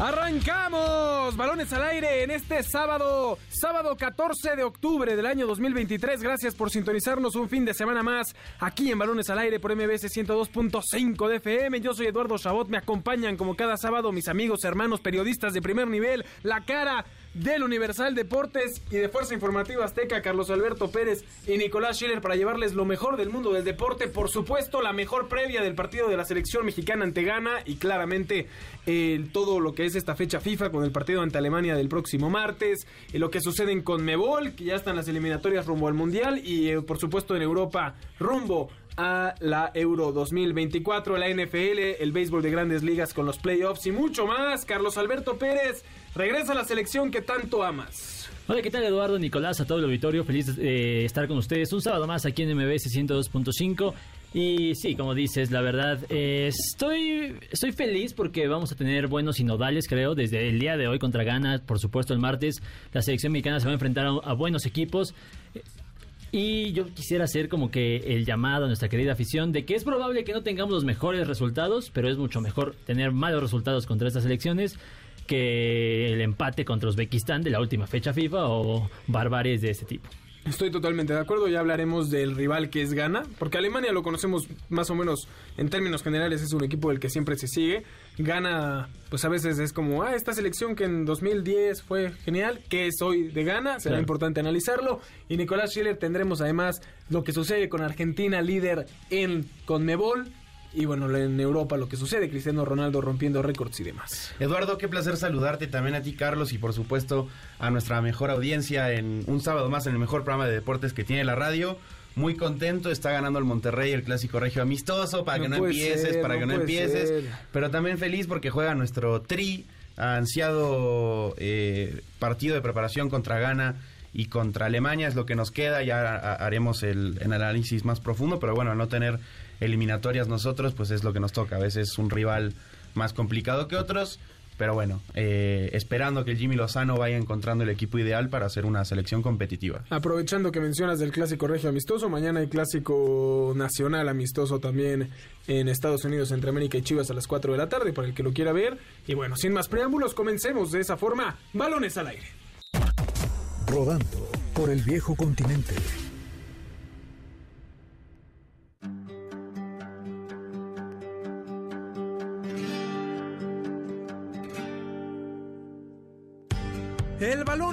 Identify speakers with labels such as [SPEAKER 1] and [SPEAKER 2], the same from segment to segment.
[SPEAKER 1] Arrancamos, balones al aire en este sábado, sábado 14 de octubre del año 2023. Gracias por sintonizarnos un fin de semana más aquí en Balones al aire por MBS 102.5 de FM. Yo soy Eduardo Chabot, me acompañan como cada sábado mis amigos, hermanos, periodistas de primer nivel, la cara del Universal Deportes y de Fuerza Informativa Azteca, Carlos Alberto Pérez y Nicolás Schiller para llevarles lo mejor del mundo del deporte. Por supuesto, la mejor previa del partido de la selección mexicana ante Ghana y claramente todo lo que es esta fecha FIFA con el partido ante Alemania del próximo martes, y lo que sucede en Conmebol, que ya están las eliminatorias rumbo al Mundial y eh, por supuesto en Europa rumbo a la Euro 2024, la NFL, el béisbol de grandes ligas con los playoffs y mucho más. Carlos Alberto Pérez regresa a la selección que tanto amas.
[SPEAKER 2] Hola, ¿qué tal Eduardo, Nicolás, a todo el auditorio? Feliz de estar con ustedes un sábado más aquí en MBS 102.5. Y sí, como dices, la verdad, eh, estoy, estoy feliz porque vamos a tener buenos sinodales, creo, desde el día de hoy contra Ghana, por supuesto el martes, la selección mexicana se va a enfrentar a buenos equipos. Y yo quisiera hacer como que el llamado a nuestra querida afición de que es probable que no tengamos los mejores resultados, pero es mucho mejor tener malos resultados contra estas elecciones que el empate contra Uzbekistán de la última fecha FIFA o barbaries de ese tipo.
[SPEAKER 1] Estoy totalmente de acuerdo, ya hablaremos del rival que es Ghana, porque Alemania lo conocemos más o menos en términos generales, es un equipo del que siempre se sigue. Ghana, pues a veces es como, ah, esta selección que en 2010 fue genial, que es hoy de Ghana, será importante analizarlo. Y Nicolás Schiller tendremos además lo que sucede con Argentina, líder en Conmebol y bueno, en Europa lo que sucede, Cristiano Ronaldo rompiendo récords y demás.
[SPEAKER 3] Eduardo, qué placer saludarte también a ti, Carlos, y por supuesto a nuestra mejor audiencia en un sábado más en el mejor programa de deportes que tiene la radio. Muy contento, está ganando el Monterrey el clásico regio amistoso, para que no empieces, para que no empieces. Pero también feliz porque juega nuestro tri, ansiado eh, partido de preparación contra Ghana y contra Alemania es lo que nos queda, ya haremos el, el, análisis más profundo, pero bueno, al no tener eliminatorias nosotros, pues es lo que nos toca. A veces un rival más complicado que otros, pero bueno, eh, esperando que el Jimmy Lozano vaya encontrando el equipo ideal para hacer una selección competitiva.
[SPEAKER 1] Aprovechando que mencionas del clásico regio amistoso, mañana hay clásico nacional amistoso también en Estados Unidos entre América y Chivas a las 4 de la tarde para el que lo quiera ver. Y bueno, sin más preámbulos, comencemos de esa forma. Balones al aire.
[SPEAKER 4] Rodando por el viejo continente.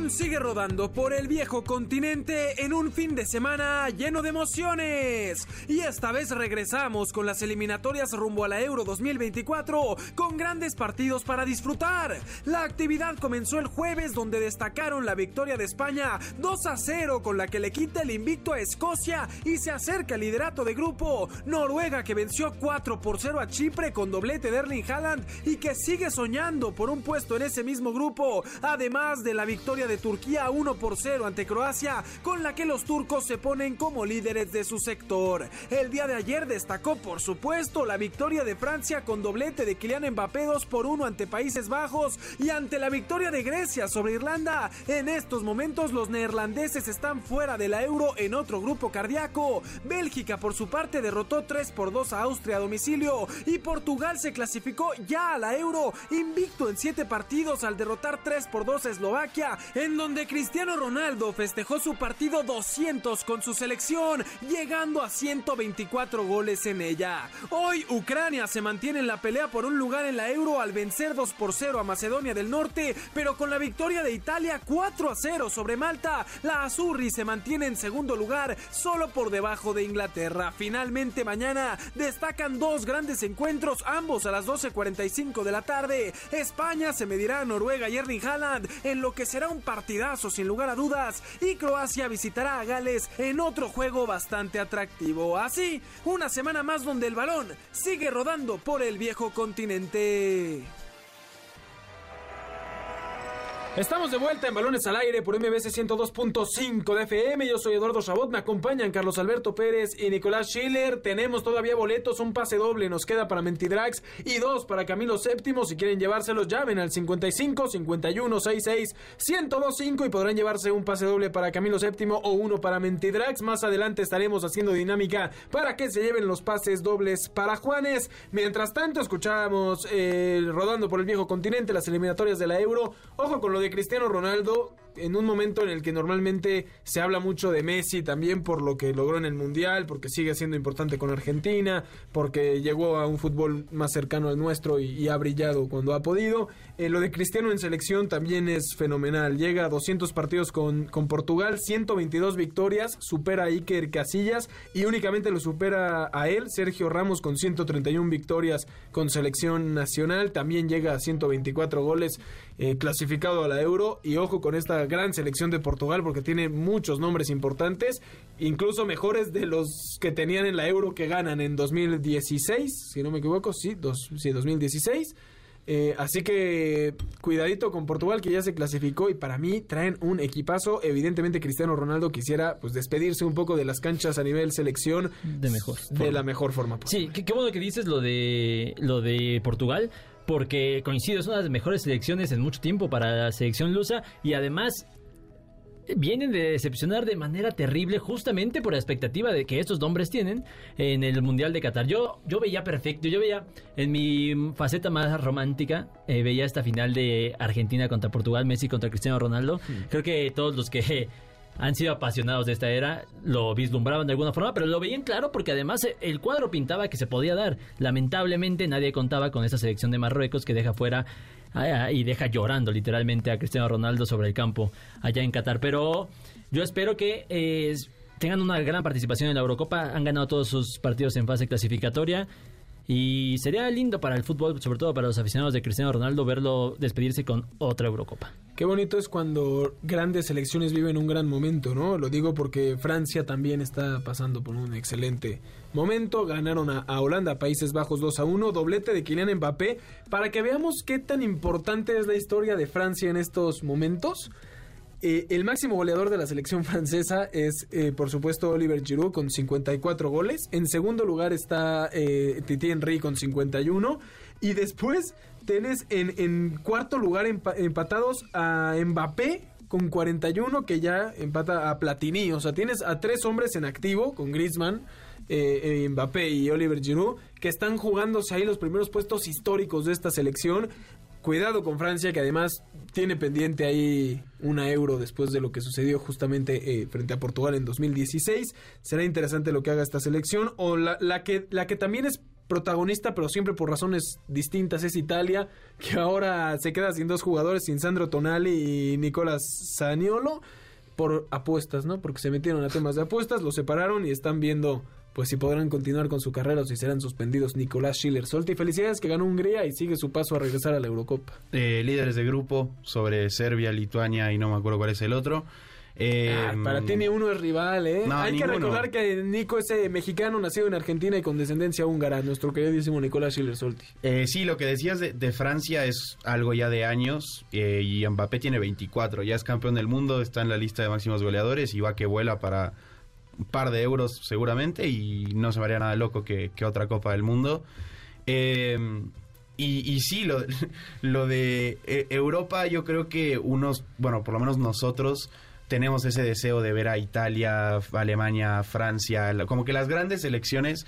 [SPEAKER 1] El sigue rodando por el viejo continente en un fin de semana lleno de emociones. Y esta vez regresamos con las eliminatorias rumbo a la Euro 2024 con grandes partidos para disfrutar. La actividad comenzó el jueves donde destacaron la victoria de España 2 a 0 con la que le quita el invicto a Escocia y se acerca al liderato de grupo. Noruega que venció 4 por 0 a Chipre con doblete de Erling Haaland y que sigue soñando por un puesto en ese mismo grupo. Además de la victoria de Turquía 1 por 0 ante Croacia, con la que los turcos se ponen como líderes de su sector. El día de ayer destacó, por supuesto, la victoria de Francia con doblete de Kylian Mbappé 2 por 1 ante Países Bajos y ante la victoria de Grecia sobre Irlanda. En estos momentos los neerlandeses están fuera de la Euro en otro grupo cardíaco. Bélgica por su parte derrotó 3 por 2 a Austria a domicilio y Portugal se clasificó ya a la Euro invicto en 7 partidos al derrotar 3 por 2 a Eslovaquia donde Cristiano Ronaldo festejó su partido 200 con su selección, llegando a 124 goles en ella. Hoy Ucrania se mantiene en la pelea por un lugar en la Euro al vencer 2 por 0 a Macedonia del Norte, pero con la victoria de Italia 4 a 0 sobre Malta, la Azurri se mantiene en segundo lugar, solo por debajo de Inglaterra. Finalmente mañana destacan dos grandes encuentros, ambos a las 12.45 de la tarde. España se medirá a Noruega y Erling Haaland en lo que será un partidazo sin lugar a dudas y Croacia visitará a Gales en otro juego bastante atractivo. Así, una semana más donde el balón sigue rodando por el viejo continente. Estamos de vuelta en Balones al Aire por MBC 102.5 de FM. Yo soy Eduardo Chabot. Me acompañan Carlos Alberto Pérez y Nicolás Schiller. Tenemos todavía boletos, un pase doble nos queda para Mentidrax y dos para Camilo Séptimo. Si quieren llevárselos, llamen al 55 51 66 1025 y podrán llevarse un pase doble para Camilo Séptimo o uno para Mentidrax. Más adelante estaremos haciendo dinámica para que se lleven los pases dobles para Juanes. Mientras tanto, escuchamos eh, rodando por el viejo continente las eliminatorias de la Euro. Ojo con lo de Cristiano Ronaldo en un momento en el que normalmente se habla mucho de Messi también por lo que logró en el Mundial, porque sigue siendo importante con Argentina, porque llegó a un fútbol más cercano al nuestro y, ha brillado cuando ha podido. Eh, lo de Cristiano en selección también es fenomenal. Llega a 200 partidos con, con Portugal, 122 victorias, supera a Iker Casillas y únicamente lo supera a él, Sergio Ramos, con 131 victorias con selección nacional. También llega a 124 goles eh, clasificado a la Euro. Y ojo con esta gran selección de Portugal porque tiene muchos nombres importantes, incluso mejores de los que tenían en la Euro que ganan en 2016, si no me equivoco, sí, dos, sí 2016. Eh, así que cuidadito con Portugal que ya se clasificó y para mí traen un equipazo. Evidentemente Cristiano Ronaldo quisiera pues despedirse un poco de las canchas a nivel selección
[SPEAKER 2] de mejor
[SPEAKER 1] de la mejor forma.
[SPEAKER 2] Sí, qué, qué, bueno que dices lo de lo de Portugal porque coincido, es una de las mejores selecciones en mucho tiempo para la selección lusa y además vienen de decepcionar de manera terrible justamente por la expectativa de que estos nombres tienen en el Mundial de Qatar. Yo, yo veía perfecto, yo veía en mi faceta más romántica, eh, veía esta final de Argentina contra Portugal, Messi contra Cristiano Ronaldo. Creo que todos los que han sido apasionados de esta era, lo vislumbraban de alguna forma, pero lo veían claro porque además eh, el cuadro pintaba que se podía dar. Lamentablemente nadie contaba con esa selección de Marruecos que deja fuera y deja llorando literalmente a Cristiano Ronaldo sobre el campo allá en Qatar. Pero yo espero que eh, tengan una gran participación en la Eurocopa. Han ganado todos sus partidos en fase clasificatoria. Y sería lindo para el fútbol, sobre todo para los aficionados de Cristiano Ronaldo, verlo despedirse con otra Eurocopa.
[SPEAKER 1] Qué bonito es cuando grandes selecciones viven un gran momento, ¿no? Lo digo porque Francia también está pasando por un excelente momento. Ganaron a, Holanda, Países Bajos 2 a 1, doblete de Kylian Mbappé. Para que veamos qué tan importante es la historia de Francia en estos momentos. Eh, el máximo goleador de la selección francesa es, eh, por supuesto, Oliver Giroud con 54 goles. En segundo lugar está eh, Titi Henry con 51. Y después tenés en, cuarto lugar empatados a Mbappé con 41, que ya empata a Platini. O sea, tienes a tres hombres en activo con Griezmann. Mbappé y Oliver Giroud, que están jugándose ahí los primeros puestos históricos de esta selección. Cuidado con Francia, que además tiene pendiente ahí una euro después de lo que sucedió justamente eh, frente a Portugal en 2016. Será interesante lo que haga esta selección. O la, la, que, la que también es protagonista, pero siempre por razones distintas, es Italia, que ahora se queda sin dos jugadores, sin Sandro Tonali y Nicolás Saniolo, por apuestas, ¿no? Porque se metieron a temas de apuestas, los separaron y están viendo pues si podrán continuar con su carrera o si serán suspendidos Nicolás Schiller. Solti, felicidades que ganó Hungría y sigue su paso a regresar a la Eurocopa.
[SPEAKER 3] Eh, líderes de grupo sobre Serbia, Lituania y no me acuerdo cuál es el otro.
[SPEAKER 1] Eh, para ti ni uno es rival, ¿eh? Hay que recordar que Nico es eh, mexicano, nacido en Argentina y con descendencia húngara, nuestro queridísimo Nicolás Schiller Solti.
[SPEAKER 3] Eh, sí, lo que decías de, de, Francia es algo ya de años eh, y Mbappé tiene 24, ya es campeón del mundo, está en la lista de máximos goleadores y va que vuela para un par de euros seguramente y no se me haría nada loco que, otra Copa del Mundo. Eh, y, y, sí, lo, lo de eh, Europa yo creo que unos, bueno, por lo menos nosotros tenemos ese deseo de ver a Italia, Alemania, Francia, como que las grandes selecciones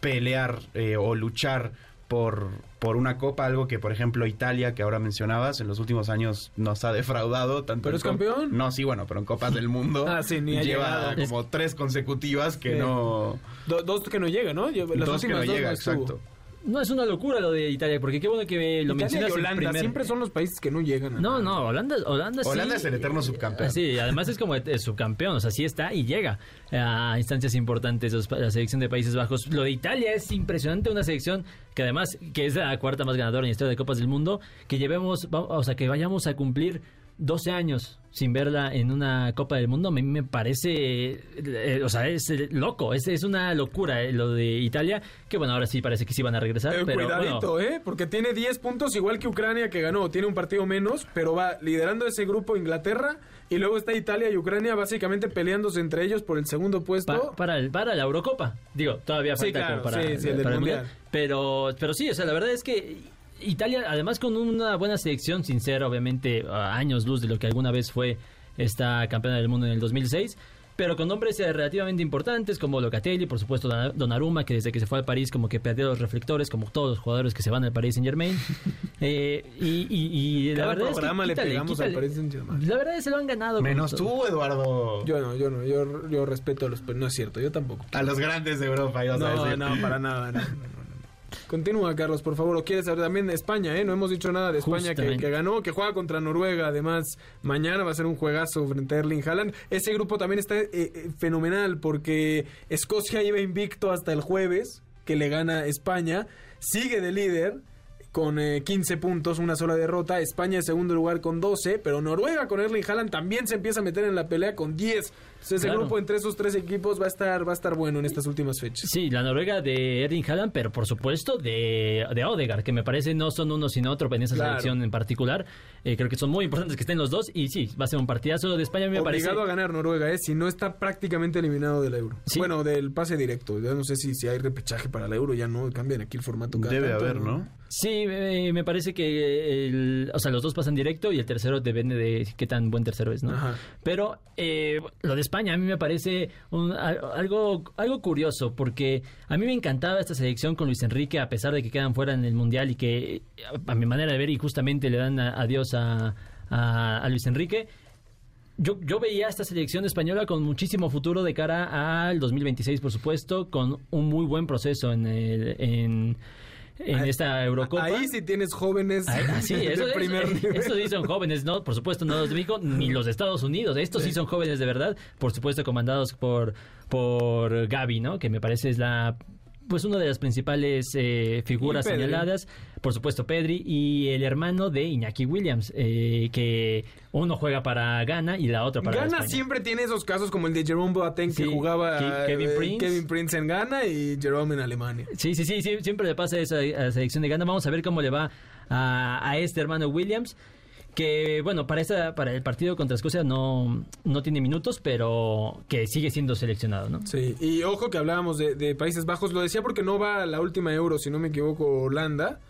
[SPEAKER 3] pelear eh, o luchar por, por una copa, algo que por ejemplo Italia, que ahora mencionabas, en los últimos años nos ha defraudado. Tanto
[SPEAKER 1] ¿Pero es campeón?
[SPEAKER 3] No, sí, bueno, pero en Copas del Mundo
[SPEAKER 1] ah,
[SPEAKER 3] lleva como tres consecutivas que no...
[SPEAKER 1] dos que no llegan, ¿no?
[SPEAKER 3] Las dos que no llega, exacto.
[SPEAKER 2] No es una locura lo de Italia, porque qué bueno que lo mencionas.
[SPEAKER 1] Y Holanda siempre son los países que no llegan.
[SPEAKER 2] no, no, Holanda, Holanda,
[SPEAKER 3] Holanda es el eterno subcampeón.
[SPEAKER 2] Sí, además es como el subcampeón, o sea, sí está y llega a instancias importantes la selección de Países Bajos. Lo de Italia es impresionante, una selección que además que es la cuarta más ganadora en la historia de Copas del Mundo, que llevemos, o sea, que vayamos a cumplir 12 años sin verla en una Copa del Mundo, a mí me parece, eh, o sea, es eh, loco, es, es una locura eh, lo de Italia, que bueno, ahora sí parece que sí van a regresar. Pero,
[SPEAKER 1] cuidadito,
[SPEAKER 2] bueno,
[SPEAKER 1] ¿eh? Porque tiene 10 puntos igual que Ucrania que ganó. Tiene un partido menos, pero va liderando ese grupo Inglaterra. Y luego está Italia y Ucrania básicamente peleándose entre ellos por el segundo puesto.
[SPEAKER 2] pa- para, el, para la Eurocopa, digo, todavía
[SPEAKER 1] Sí,
[SPEAKER 2] falta
[SPEAKER 1] claro,
[SPEAKER 2] como para,
[SPEAKER 1] sí, sí, el del
[SPEAKER 2] para el
[SPEAKER 1] Mundial.
[SPEAKER 2] Mundial. Pero, pero sí, o sea, la verdad es que Italia, además con una buena selección, sin ser obviamente a años luz de lo que alguna vez fue esta campeona del mundo en el 2006, pero con nombres eh, relativamente importantes como Locatelli, por supuesto Donnarumma, que desde que se fue al París como que perdió los reflectores, como todos los jugadores que se van al Paris Saint Germain. y, y, y la verdad
[SPEAKER 1] programa
[SPEAKER 2] es
[SPEAKER 1] le
[SPEAKER 2] que quítale,
[SPEAKER 1] pegamos al. Paris Saint-Germain.
[SPEAKER 2] La verdad es que se lo han ganado.
[SPEAKER 3] Menos
[SPEAKER 2] todo.
[SPEAKER 3] tú, Eduardo.
[SPEAKER 1] Yo no, yo no, yo, yo respeto a los... pero No es cierto, yo tampoco.
[SPEAKER 3] A los grandes de Europa, ibas a
[SPEAKER 1] No,
[SPEAKER 3] decir.
[SPEAKER 1] no, para nada. no, no, no, no. Continúa, Carlos, por favor. ¿O quieres saber también de España, eh? No hemos dicho nada de España que, ganó, que juega contra Noruega. Además, mañana va a ser un juegazo frente a Erling Haaland. Ese grupo también está eh, eh, fenomenal porque Escocia iba invicto hasta el jueves, que le gana España. Sigue de líder con eh, 15 puntos, una sola derrota. España en segundo lugar con 12, pero Noruega con Erling Haaland también se empieza a meter en la pelea con 10. Entonces, ese
[SPEAKER 2] Claro.
[SPEAKER 1] grupo entre esos tres equipos va a estar va a estar bueno en estas últimas fechas.
[SPEAKER 2] Sí, la Noruega de Erling Haaland, pero por supuesto de, de Odegaard, que me parece no son uno sino otro en esa
[SPEAKER 1] Claro.
[SPEAKER 2] selección en particular. Eh, creo que son muy importantes que estén los dos y sí, va a ser un partidazo de España, a mí me parece.
[SPEAKER 1] Obligado a ganar Noruega, ¿eh? Si no está prácticamente eliminado del Euro.
[SPEAKER 2] Sí.
[SPEAKER 1] Bueno, del pase directo. Ya no sé si, si hay repechaje para el Euro, ya no cambian aquí el formato. cada
[SPEAKER 3] Debe
[SPEAKER 1] tanto,
[SPEAKER 3] haber, ¿no?
[SPEAKER 2] Sí, eh, me parece que el- o sea, los dos pasan directo y el tercero depende de qué tan buen tercero es, ¿no?
[SPEAKER 1] Ajá.
[SPEAKER 2] Pero eh, lo de España a mí me parece un- algo, algo curioso porque a mí me encantaba esta selección con Luis Enrique a pesar de que quedan fuera en el Mundial y que a, mi manera de ver y justamente le dan adiós a Luis Enrique. Yo, yo veía esta selección española con muchísimo futuro de cara al 2026, por supuesto, con un muy buen proceso en, el- en, en
[SPEAKER 1] Ahí-
[SPEAKER 2] esta Eurocopa.
[SPEAKER 1] Ahí sí tienes jóvenes
[SPEAKER 2] Ahí- ah, sí,
[SPEAKER 1] de
[SPEAKER 2] eso,
[SPEAKER 1] primer
[SPEAKER 2] eso-
[SPEAKER 1] nivel.
[SPEAKER 2] eso sí son jóvenes, ¿no? Por supuesto, no los de México ni los de Estados Unidos. Estos sí. son jóvenes de verdad, por supuesto, comandados por, por Gaby, ¿no? Que me parece es la. Pues una de las principales eh, figuras señaladas, por supuesto Pedri y el hermano de Iñaki Williams, eh, que uno juega para Ghana y la otra para
[SPEAKER 1] Ghana
[SPEAKER 2] España.
[SPEAKER 1] siempre tiene esos casos como el de Jerome Boateng que jugaba
[SPEAKER 2] Ke- Kevin
[SPEAKER 1] eh,
[SPEAKER 2] Prince.
[SPEAKER 1] Kevin Prince en Ghana y Jerome en Alemania.
[SPEAKER 2] Sí, sí, sí, sí, siempre le pasa eso a la selección de Ghana. Vamos a ver cómo le va a, a este hermano Williams. Que bueno, para esta, para el partido contra Escocia no, no tiene minutos, pero que sigue siendo seleccionado, ¿no?
[SPEAKER 1] Sí, y ojo que hablábamos de, de Países Bajos, lo decía porque no va a la última Euro, si no me equivoco, Holanda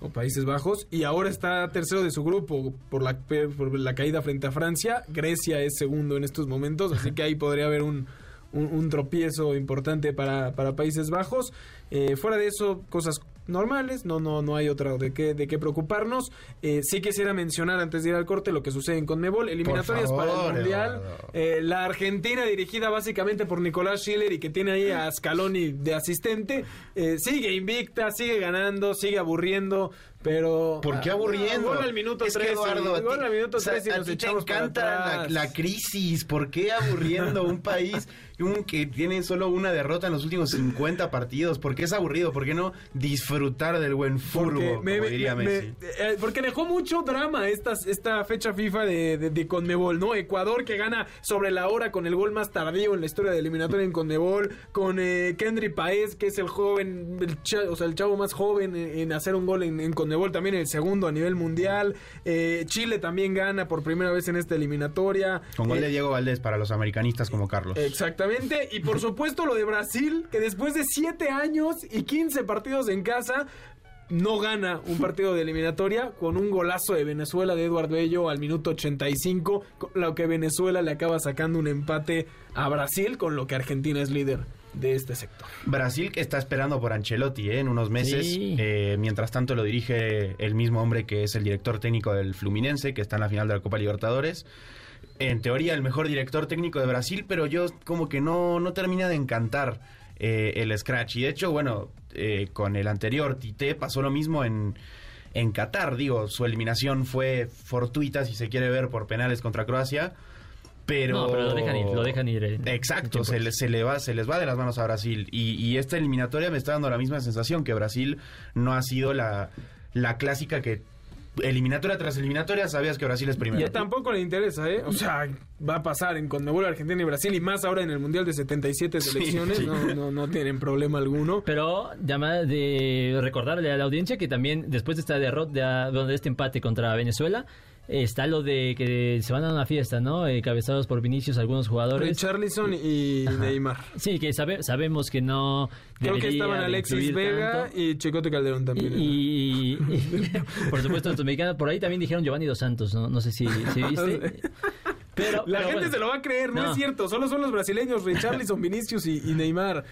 [SPEAKER 1] o Países Bajos, y ahora está tercero de su grupo por la, por la caída frente a Francia. Grecia es segundo en estos momentos, así que ahí podría haber un, un, un tropiezo importante para, para Países Bajos. Eh, fuera de eso, cosas normales, no, no, no hay otra de qué, de qué preocuparnos. Eh, sí quisiera mencionar antes de ir al corte lo que sucede en Conmebol, eliminatorias
[SPEAKER 3] favor,
[SPEAKER 1] para el Mundial. Eh, la Argentina dirigida básicamente por Nicolás Schiller y que tiene ahí a Scaloni de asistente, eh, sigue invicta, sigue ganando, sigue aburriendo, pero...
[SPEAKER 3] ¿Por qué
[SPEAKER 1] Ah,
[SPEAKER 3] aburriendo?
[SPEAKER 1] Gol al minuto
[SPEAKER 3] Es que,
[SPEAKER 1] 13,
[SPEAKER 3] Eduardo, a
[SPEAKER 1] gol
[SPEAKER 3] ti-
[SPEAKER 1] al minuto
[SPEAKER 3] o sea,
[SPEAKER 1] 13 y
[SPEAKER 3] a
[SPEAKER 1] nos
[SPEAKER 3] ti te
[SPEAKER 1] echamos para
[SPEAKER 3] encanta la, la crisis. ¿Por qué aburriendo un país un que tiene solo una derrota en los últimos 50 partidos? ¿Por qué es aburrido? ¿Por qué no disfrutar del buen furbo,
[SPEAKER 1] me-
[SPEAKER 3] diría
[SPEAKER 1] me-
[SPEAKER 3] Messi?
[SPEAKER 1] eh, porque dejó mucho drama esta, esta fecha FIFA de, de, de Conmebol, ¿no? Ecuador que gana sobre la hora con el gol más tardío en la historia de eliminatoria en Conmebol, con eh, Kendry Paez, que es el joven, el cha- o sea, el chavo más joven en, en hacer un gol en, en Conmebol, también el segundo a nivel mundial. Eh, Chile también gana por primera vez en esta eliminatoria.
[SPEAKER 3] Con gol
[SPEAKER 1] Eh,
[SPEAKER 3] de Diego Valdés para los americanistas como Carlos.
[SPEAKER 1] Exactamente, y por supuesto lo de Brasil, que después de 7 años y 15 partidos en casa, no gana un partido de eliminatoria con un golazo de Venezuela de Eduardo Bello al minuto 85, con lo que Venezuela le acaba sacando un empate a Brasil, con lo que Argentina es líder de este sector.
[SPEAKER 3] Brasil que está esperando por Ancelotti ¿eh? en unos meses.
[SPEAKER 2] Sí.
[SPEAKER 3] Eh, mientras tanto lo dirige el mismo hombre que es el director técnico del Fluminense, que está en la final de la Copa Libertadores. En teoría el mejor director técnico de Brasil, pero yo como que no, no termina de encantar eh, el Scratch. Y de hecho, bueno, con el anterior Tite pasó lo mismo en, en Qatar. Digo, su eliminación fue fortuita, si se quiere ver, por penales contra Croacia. Pero...
[SPEAKER 2] No, pero lo dejan ir, lo dejan ir. en-
[SPEAKER 3] Exacto, se, le- se le va, se les va de las manos a Brasil. Y, y esta eliminatoria me está dando la misma sensación que Brasil no ha sido la, la clásica que eliminatoria tras eliminatoria sabías que Brasil es primero.
[SPEAKER 1] Y tampoco le interesa, ¿eh? O sea, va a pasar en Conmebol Argentina y Brasil y más ahora en el Mundial de 77 selecciones, No, no, no tienen problema alguno.
[SPEAKER 2] Pero llama de recordarle a la audiencia que también después de esta derrota, de, de este empate contra Venezuela, está lo de que se van a una fiesta, ¿no? Eh, cabezados por Vinicius algunos jugadores.
[SPEAKER 1] Charlison y Neymar.
[SPEAKER 2] Sí, que sabe, sabemos que no.
[SPEAKER 1] Creo que estaban Alexis Vega y Chicote Calderón también.
[SPEAKER 2] Y, por supuesto, nuestro mexicano. Por ahí también dijeron Giovanni Dos Santos, ¿no? No sé si, viste.
[SPEAKER 1] Pero, la gente se lo va a creer, no, es cierto. Solo son los brasileños, Richarlison, Vinicius y Neymar.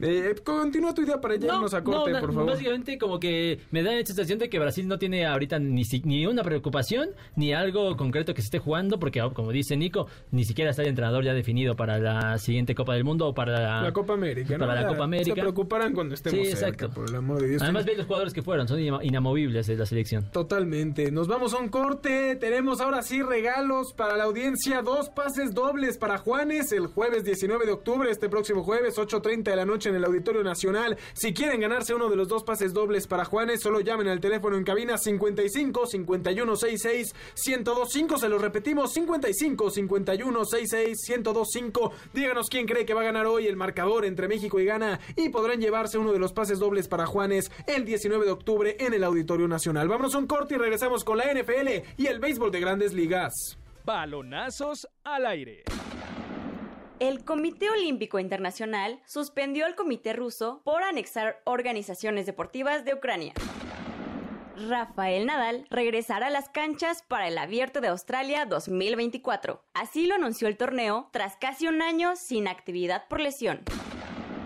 [SPEAKER 1] Eh, continúa tu idea para llevarnos a corte, por favor.
[SPEAKER 2] Básicamente, como que me da la sensación de que Brasil no tiene ahorita ni, ni una preocupación ni algo concreto que se esté jugando, porque, oh, como dice Nico, ni siquiera está el entrenador ya definido para la siguiente Copa del Mundo o para
[SPEAKER 1] la, Copa América.
[SPEAKER 2] Para la Copa América.
[SPEAKER 1] Se preocuparán cuando estemos sí, exacto. por el amor de Dios.
[SPEAKER 2] Además, ve los jugadores que fueron, son inamovibles de la selección.
[SPEAKER 1] Totalmente. Nos vamos a un corte. Tenemos ahora sí regalos para la audiencia: dos pases dobles para Juanes el jueves 19 de octubre, este próximo jueves, 8.30 de la noche en el Auditorio Nacional. Si quieren ganarse uno de los dos pases dobles para Juanes, solo llamen al teléfono en cabina 55 51 66 1025. Se lo repetimos: 55 51 66 1025. Díganos quién cree que va a ganar hoy el marcador entre México y Ghana y podrán llevarse uno de los pases dobles para Juanes el 19 de octubre en el Auditorio Nacional. Vámonos a un corte y regresamos con la NFL y el béisbol de grandes ligas.
[SPEAKER 5] Balonazos al aire.
[SPEAKER 6] El Comité Olímpico Internacional suspendió al Comité ruso por anexar organizaciones deportivas de Ucrania. Rafael Nadal regresará a las canchas para el Abierto de Australia 2024. Así lo anunció el torneo tras casi un año sin actividad por lesión.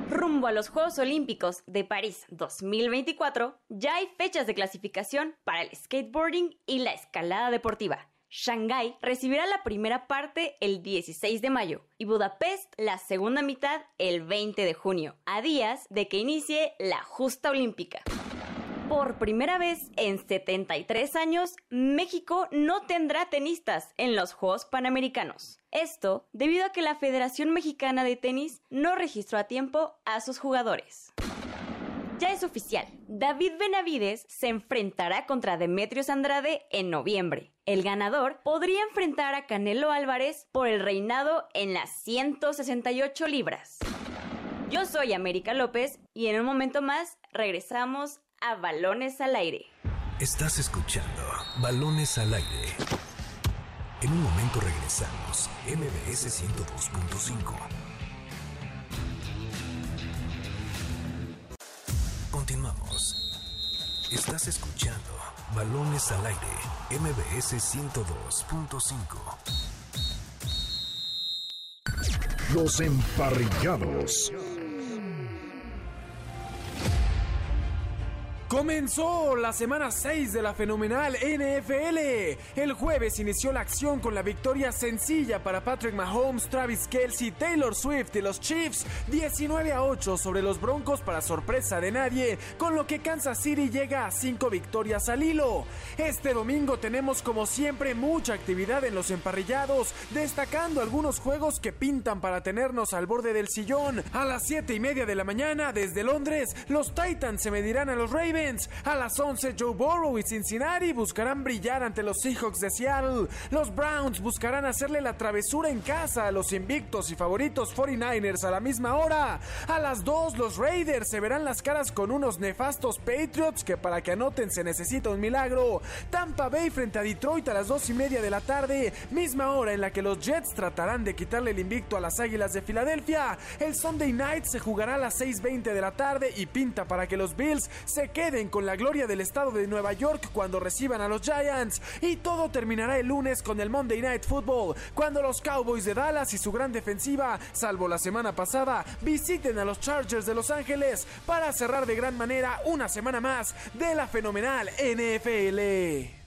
[SPEAKER 6] Rumbo a los Juegos Olímpicos de París 2024, ya hay fechas de clasificación para el skateboarding y la escalada deportiva. Shanghái recibirá la primera parte el 16 de mayo y Budapest la segunda mitad el 20 de junio, a días de que inicie la justa olímpica. Por primera vez en 73 años, México no tendrá tenistas en los Juegos Panamericanos. Esto debido a que la Federación Mexicana de Tenis no registró a tiempo a sus jugadores. Ya es oficial, David Benavides se enfrentará contra Demetrios Andrade en noviembre. El ganador podría enfrentar a Canelo Álvarez por el reinado en las 168 libras. Yo soy América López y en un momento más regresamos a Balones al Aire.
[SPEAKER 4] Estás escuchando Balones al Aire. En un momento regresamos, MBS 102.5. Continuamos. Estás escuchando Balones al Aire, MBS 102.5. Los emparrillados.
[SPEAKER 1] Comenzó la semana 6 de la fenomenal NFL. El jueves inició la acción con la victoria sencilla para Patrick Mahomes, Travis Kelsey, Taylor Swift y los Chiefs 19 a 8 sobre los Broncos para sorpresa de nadie, con lo que Kansas City llega a 5 victorias al hilo. Este domingo tenemos como siempre mucha actividad en los emparrillados, destacando algunos juegos que pintan para tenernos al borde del sillón. A las 7 y media de la mañana desde Londres, los Titans se medirán a los Ravens a las 11, Joe Burrow y Cincinnati buscarán brillar ante los Seahawks de Seattle. Los Browns buscarán hacerle la travesura en casa a los invictos y favoritos 49ers a la misma hora. A las 2, los Raiders se verán las caras con unos nefastos Patriots que para que anoten se necesita un milagro. Tampa Bay frente a Detroit a las 2 y media de la tarde, misma hora en la que los Jets tratarán de quitarle el invicto a las Águilas de Filadelfia. El Sunday Night se jugará a las 6.20 de la tarde y pinta para que los Bills se queden con la gloria del estado de Nueva York cuando reciban a los Giants. Y todo terminará el lunes con el Monday Night Football, cuando los Cowboys de Dallas y su gran defensiva, salvo la semana pasada, visiten a los Chargers de Los Ángeles para cerrar de gran manera una semana más de la fenomenal NFL.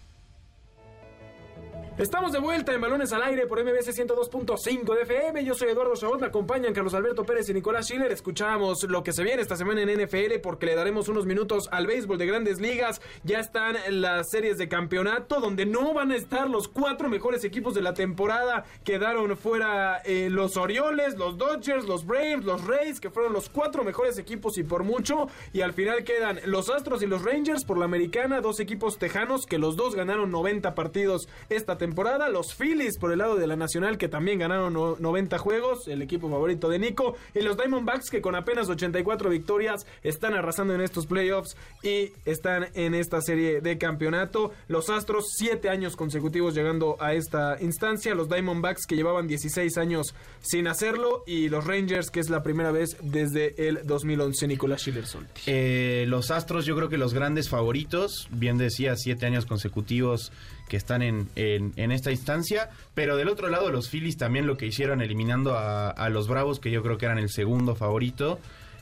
[SPEAKER 1] Estamos de vuelta en Balones al Aire por MBC 102.5 de FM. Yo soy Eduardo Chabot, me acompañan Carlos Alberto Pérez y Nicolás Schiller. Escuchamos lo que se viene esta semana en NFL porque le daremos unos minutos al béisbol de grandes ligas. Ya están las series de campeonato donde no van a estar los cuatro mejores equipos de la temporada. Quedaron fuera eh, los Orioles, los Dodgers, los Braves, los Rays, que fueron los cuatro mejores equipos y por mucho. Y al final quedan los Astros y los Rangers por la americana, dos equipos tejanos que los dos ganaron 90 partidos esta temporada temporada. Los Phillies por el lado de la Nacional que también ganaron 90 juegos, el equipo favorito de Nico. Y los Diamondbacks que con apenas 84 victorias están arrasando en estos playoffs y están en esta serie de campeonato. Los Astros 7 años consecutivos llegando a esta instancia. Los Diamondbacks que llevaban 16 años sin hacerlo. Y los Rangers que es la primera vez desde el 2011. Nicolás Schiller
[SPEAKER 3] eh, los Astros yo creo que los grandes favoritos. Bien decía, 7 años consecutivos que están en, en, esta instancia. Pero del otro lado, los Phillies también lo que hicieron eliminando a, los Bravos, que yo creo que eran el segundo favorito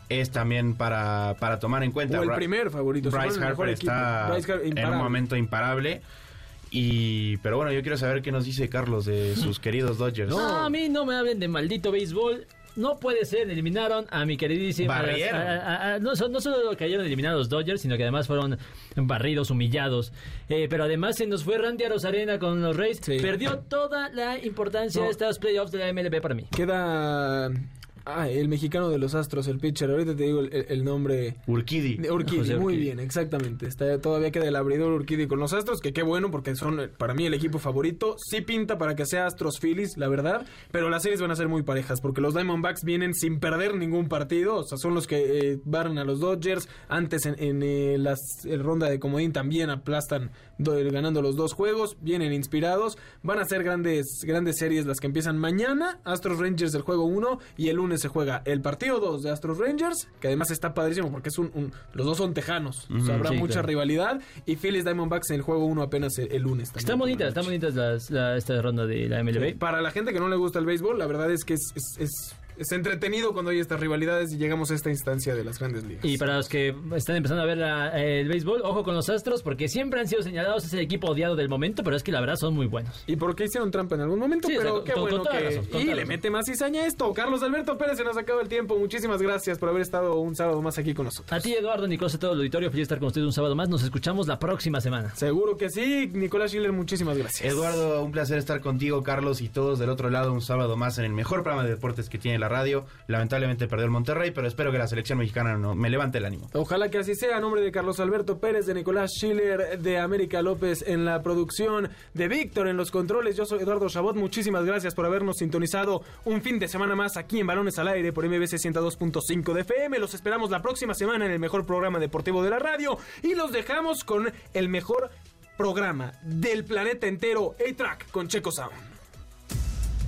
[SPEAKER 3] es también para, para tomar en cuenta.
[SPEAKER 1] O el primer favorito.
[SPEAKER 3] Bryce Harper está en un momento imparable. Y, pero bueno, yo quiero saber qué nos dice Carlos de sus queridos Dodgers.
[SPEAKER 2] No, a mí no me hablen de maldito béisbol no puede ser, eliminaron a mi queridísimo. no, no, solo cayeron eliminados los Dodgers, sino que además fueron barridos, humillados. Eh, pero además se nos fue Randy Rosarena con los Rays. Perdió toda la importancia de estos playoffs de la MLB para mí.
[SPEAKER 1] Queda Ah, el mexicano de los Astros, el pitcher. Ahorita te digo el, nombre.
[SPEAKER 3] Urquidi.
[SPEAKER 1] Urquidi, muy bien, exactamente. Está, todavía queda el abridor Urquidi con los Astros, que qué bueno porque son eh, para mí el equipo favorito. Sí pinta para que sea Astros Phillies, la verdad. Pero las series van a ser muy parejas porque los Diamondbacks vienen sin perder ningún partido. O sea, son los que eh, barren a los Dodgers. Antes en, en eh, las ronda de comodín también aplastan ganando los dos juegos. Vienen inspirados. Van a ser grandes, grandes series las que empiezan mañana. Astros Rangers del juego 1 y el lunes se juega el partido 2 de Astros Rangers, que además está padrísimo porque es un, los dos son tejanos, o sea, habrá mucha rivalidad, y Phillies Diamondbacks en el juego 1 apenas el, lunes.
[SPEAKER 2] Están bonitas, están bonitas esta ronda de la MLB.
[SPEAKER 1] para la gente que no le gusta el béisbol, la verdad es que es, es es entretenido cuando hay estas rivalidades y llegamos a esta instancia de las grandes ligas.
[SPEAKER 2] Y para los que están empezando a ver el béisbol, ojo con los Astros, porque siempre han sido señalados ese equipo odiado del momento, pero es que la verdad son muy buenos.
[SPEAKER 1] Y porque hicieron trampa en algún momento, pero qué bueno que... y le mete más cizaña esto. Carlos Alberto Pérez se nos acaba el tiempo. Muchísimas gracias por haber estado un sábado más aquí con nosotros.
[SPEAKER 2] A ti, Eduardo, Nicolás, todo el auditorio. Feliz estar con ustedes un sábado más. Nos escuchamos la próxima semana.
[SPEAKER 1] Seguro que sí. Nicolás Schiller, muchísimas gracias.
[SPEAKER 3] Eduardo, un placer estar contigo, Carlos, y todos del otro lado un sábado más en el mejor programa de deportes que tiene la radio. La lamentablemente perdió el Monterrey, pero espero que la selección mexicana no me levante el ánimo.
[SPEAKER 1] Ojalá que así sea. A nombre de Carlos Alberto Pérez, de Nicolás Schiller, de América López en la producción, de Víctor en los controles. Yo soy Eduardo Chabot. Muchísimas gracias por habernos sintonizado un fin de semana más aquí en Balones al Aire por MBC 102.5 de FM. Los esperamos la próxima semana en el mejor programa deportivo de la radio y los dejamos con el mejor programa del planeta entero, A-Track con Checo Sound.